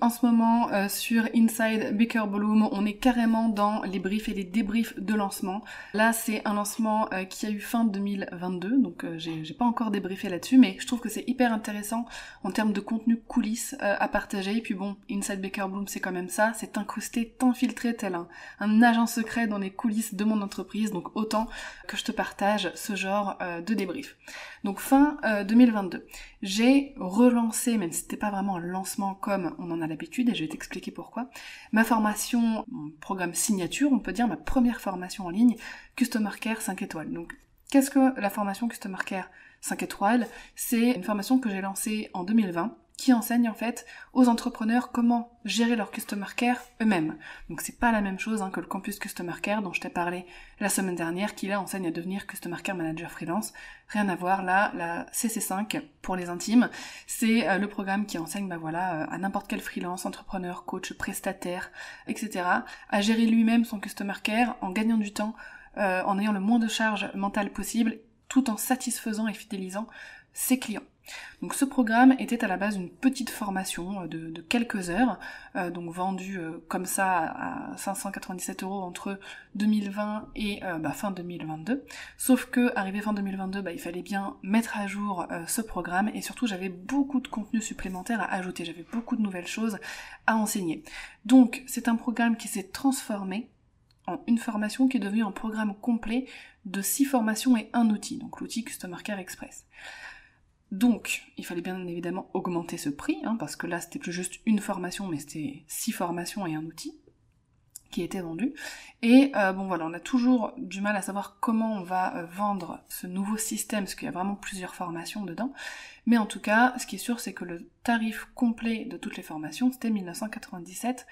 En ce moment euh, sur Inside Baker Bloom, on est carrément dans les briefs et les débriefs de lancement. Là, c'est un lancement euh, qui a eu fin 2022, donc euh, j'ai pas encore débriefé là-dessus, mais je trouve que c'est hyper intéressant en termes de contenu coulisses à partager. Et puis bon, Inside Baker Bloom, c'est quand même ça, c'est incrusté, t'infiltrer tel un, un agent secret dans les coulisses de mon entreprise, donc autant que je te partage ce genre de débrief. Donc fin 2022, j'ai relancé, même si c'était pas vraiment un lancement comme on en a l'habitude et je vais t'expliquer pourquoi. Ma formation, mon programme signature, on peut dire ma première formation en ligne, Customer Care 5 étoiles. Donc, qu'est-ce que la formation Customer Care 5 étoiles? C'est une formation que j'ai lancée en 2020 qui enseigne en fait aux entrepreneurs comment gérer leur customer care eux-mêmes. Donc c'est pas la même chose hein, que le campus customer care dont je t'ai parlé la semaine dernière, qui là enseigne à devenir customer care manager freelance. Rien à voir là, la CC5 pour les intimes, c'est euh, le programme qui enseigne bah voilà euh, à n'importe quel freelance, entrepreneur, coach, prestataire, etc. à gérer lui-même son customer care en gagnant du temps, euh, en ayant le moins de charges mentales possible, tout en satisfaisant et fidélisant ses clients. Donc ce programme était à la base une petite formation euh, de, quelques heures, euh, donc vendue euh, comme ça à 597 euros entre 2020 et bah, fin 2022. Sauf que arrivé fin 2022, bah, il fallait bien mettre à jour ce programme et surtout j'avais beaucoup de contenu supplémentaire à ajouter, j'avais beaucoup de nouvelles choses à enseigner. Donc c'est un programme qui s'est transformé en une formation qui est devenue un programme complet de six formations et un outil, donc l'outil Customer Care Express. Donc, il fallait bien évidemment augmenter ce prix, hein, parce que là, c'était plus juste une formation, mais c'était six formations et un outil qui était vendu. Et euh, bon voilà, on a toujours du mal à savoir comment on va euh, vendre ce nouveau système, parce qu'il y a vraiment plusieurs formations dedans. Mais en tout cas, ce qui est sûr, c'est que le tarif complet de toutes les formations, c'était 1997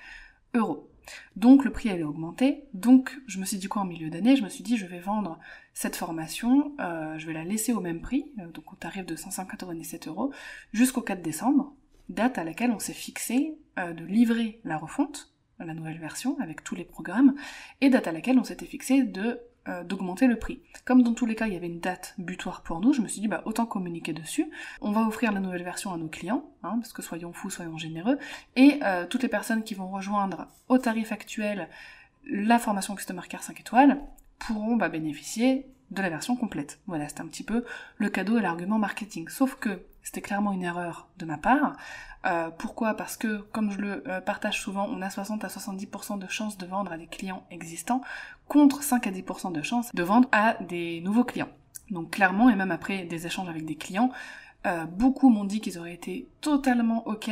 euros. Donc le prix allait augmenter. Donc je me suis dit quoi en milieu d'année? Je me suis dit je vais vendre cette formation, euh, je vais la laisser au même prix, euh, donc au tarif de 597 euros, jusqu'au 4 décembre, date à laquelle on s'est fixé euh, de livrer la refonte, la nouvelle version avec tous les programmes, et date à laquelle on s'était fixé de euh, d'augmenter le prix. Comme dans tous les cas, il y avait une date butoir pour nous, je me suis dit, bah, autant communiquer dessus. On va offrir la nouvelle version à nos clients, hein, parce que soyons fous, soyons généreux, et euh, toutes les personnes qui vont rejoindre au tarif actuel la formation Customer Care 5 étoiles pourront bah, bénéficier de la version complète. Voilà, c'est un petit peu le cadeau et l'argument marketing. Sauf que c'était clairement une erreur de ma part. Euh, pourquoi? Parce que, comme je le euh, partage souvent, on a 60 à 70% de chances de vendre à des clients existants, contre 5 à 10% de chances de vendre à des nouveaux clients. Donc clairement, et même après des échanges avec des clients, euh, beaucoup m'ont dit qu'ils auraient été totalement ok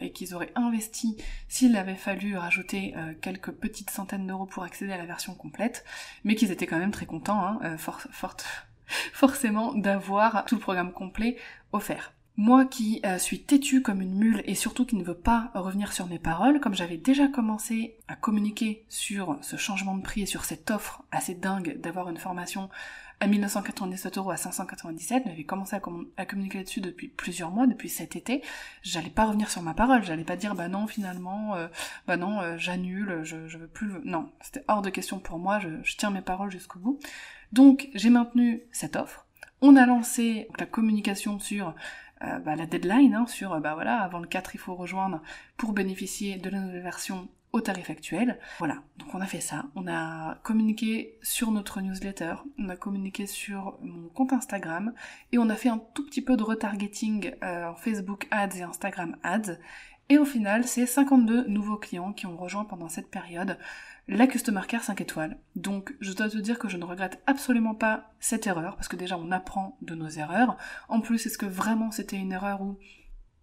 et qu'ils auraient investi s'il avait fallu rajouter quelques petites centaines d'euros pour accéder à la version complète, mais qu'ils étaient quand même très contents, hein, forcément, d'avoir tout le programme complet offert. Moi qui euh, suis têtue comme une mule et surtout qui ne veux pas revenir sur mes paroles, comme j'avais déjà commencé à communiquer sur ce changement de prix et sur cette offre assez dingue d'avoir une formation à 1997 euros à 597, j'avais commencé à, communiquer là-dessus depuis plusieurs mois, depuis cet été, j'allais pas revenir sur ma parole, j'allais pas dire bah non finalement, euh, bah non euh, j'annule, je, veux plus. Non, c'était hors de question pour moi, je tiens mes paroles jusqu'au bout. Donc j'ai maintenu cette offre, on a lancé la communication sur euh, bah, la deadline hein, sur bah voilà avant le 4 il faut rejoindre pour bénéficier de la nouvelle version au tarif actuel. Voilà, donc on a fait ça. On a communiqué sur notre newsletter, on a communiqué sur mon compte Instagram et on a fait un tout petit peu de retargeting euh, en Facebook Ads et Instagram Ads. Et au final, c'est 52 nouveaux clients qui ont rejoint pendant cette période la Customer Care 5 étoiles. Donc je dois te dire que je ne regrette absolument pas cette erreur, parce que déjà on apprend de nos erreurs. En plus, est-ce que vraiment c'était une erreur où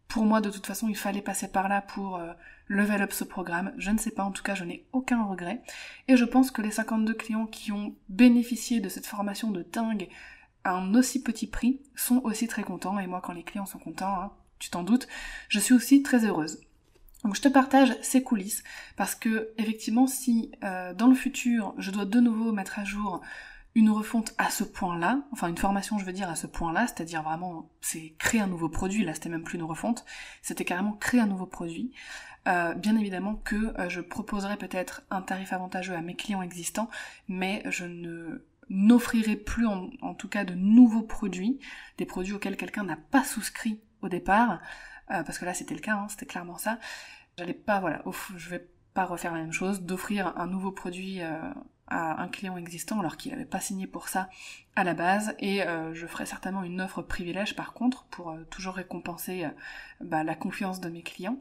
pour moi de toute façon il fallait passer par là pour euh, level up ce programme? Je ne sais pas, en tout cas je n'ai aucun regret. Et je pense que les 52 clients qui ont bénéficié de cette formation de dingue à un aussi petit prix sont aussi très contents, et moi quand les clients sont contents, hein, tu t'en doutes, je suis aussi très heureuse. Donc je te partage ces coulisses parce que effectivement si euh, dans le futur je dois de nouveau mettre à jour une refonte à ce point-là, enfin une formation je veux dire à ce point-là, c'est-à-dire vraiment c'est créer un nouveau produit, là c'était même plus une refonte, c'était carrément créer un nouveau produit. Euh, bien évidemment que euh, je proposerai peut-être un tarif avantageux à mes clients existants, mais je ne n'offrirai plus en, tout cas de nouveaux produits, des produits auxquels quelqu'un n'a pas souscrit au départ, euh, parce que là c'était le cas, hein, c'était clairement ça. J'allais pas, voilà, je vais pas refaire la même chose, d'offrir un nouveau produit à un client existant alors qu'il n'avait pas signé pour ça à la base. Et euh, je ferai certainement une offre privilège par contre pour euh, toujours récompenser euh, bah, la confiance de mes clients.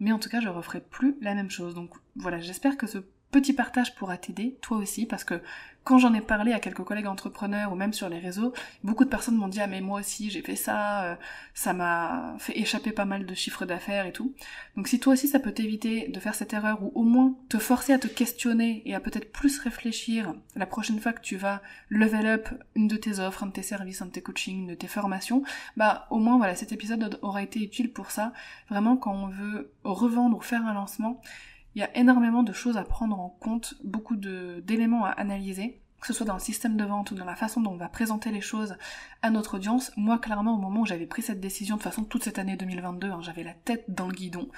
Mais en tout cas je referai plus la même chose. Donc voilà j'espère que ce petit partage pourra t'aider, toi aussi, parce que quand j'en ai parlé à quelques collègues entrepreneurs ou même sur les réseaux, beaucoup de personnes m'ont dit ah mais moi aussi j'ai fait ça, euh, ça m'a fait échapper pas mal de chiffres d'affaires et tout. Donc si toi aussi ça peut t'éviter de faire cette erreur ou au moins te forcer à te questionner et à peut-être plus réfléchir la prochaine fois que tu vas level up une de tes offres, un de tes services, un de tes coachings, de tes formations, bah au moins voilà cet épisode aura été utile pour ça. Vraiment quand on veut revendre ou faire un lancement, il y a énormément de choses à prendre en compte, beaucoup d'éléments à analyser, que ce soit dans le système de vente ou dans la façon dont on va présenter les choses à notre audience. Moi, clairement, au moment où j'avais pris cette décision, de façon, toute cette année 2022, hein, j'avais la tête dans le guidon.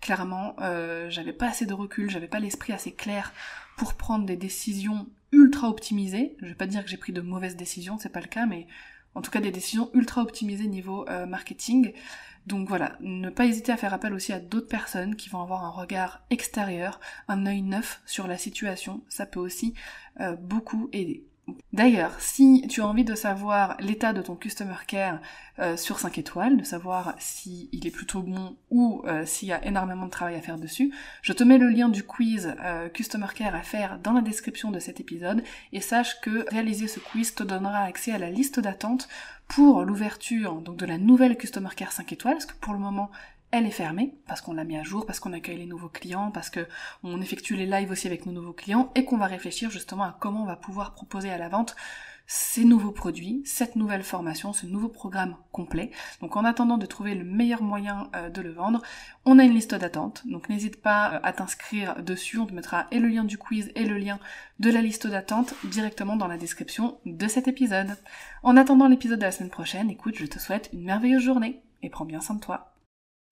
Clairement, euh, j'avais pas assez de recul, j'avais pas l'esprit assez clair pour prendre des décisions ultra optimisées. Je vais pas dire que j'ai pris de mauvaises décisions, c'est pas le cas, mais en tout cas des décisions ultra optimisées niveau euh, marketing. Donc voilà, ne pas hésiter à faire appel aussi à d'autres personnes qui vont avoir un regard extérieur, un œil neuf sur la situation, ça peut aussi euh, beaucoup aider. D'ailleurs, si tu as envie de savoir l'état de ton customer care euh, sur 5 étoiles, de savoir s'il il est plutôt bon ou euh, s'il y a énormément de travail à faire dessus, je te mets le lien du quiz customer care à faire dans la description de cet épisode. Et sache que réaliser ce quiz te donnera accès à la liste d'attente pour l'ouverture de la nouvelle Customer Care 5 étoiles, parce que pour le moment elle est fermée, parce qu'on l'a mis à jour, parce qu'on accueille les nouveaux clients, parce que on effectue les lives aussi avec nos nouveaux clients, et qu'on va réfléchir justement à comment on va pouvoir proposer à la vente ces nouveaux produits, cette nouvelle formation, ce nouveau programme complet. Donc en attendant de trouver le meilleur moyen euh, de le vendre, on a une liste d'attente. Donc n'hésite pas euh, à t'inscrire dessus, on te mettra et le lien du quiz et le lien de la liste d'attente directement dans la description de cet épisode. En attendant l'épisode de la semaine prochaine, écoute, je te souhaite une merveilleuse journée et prends bien soin de toi.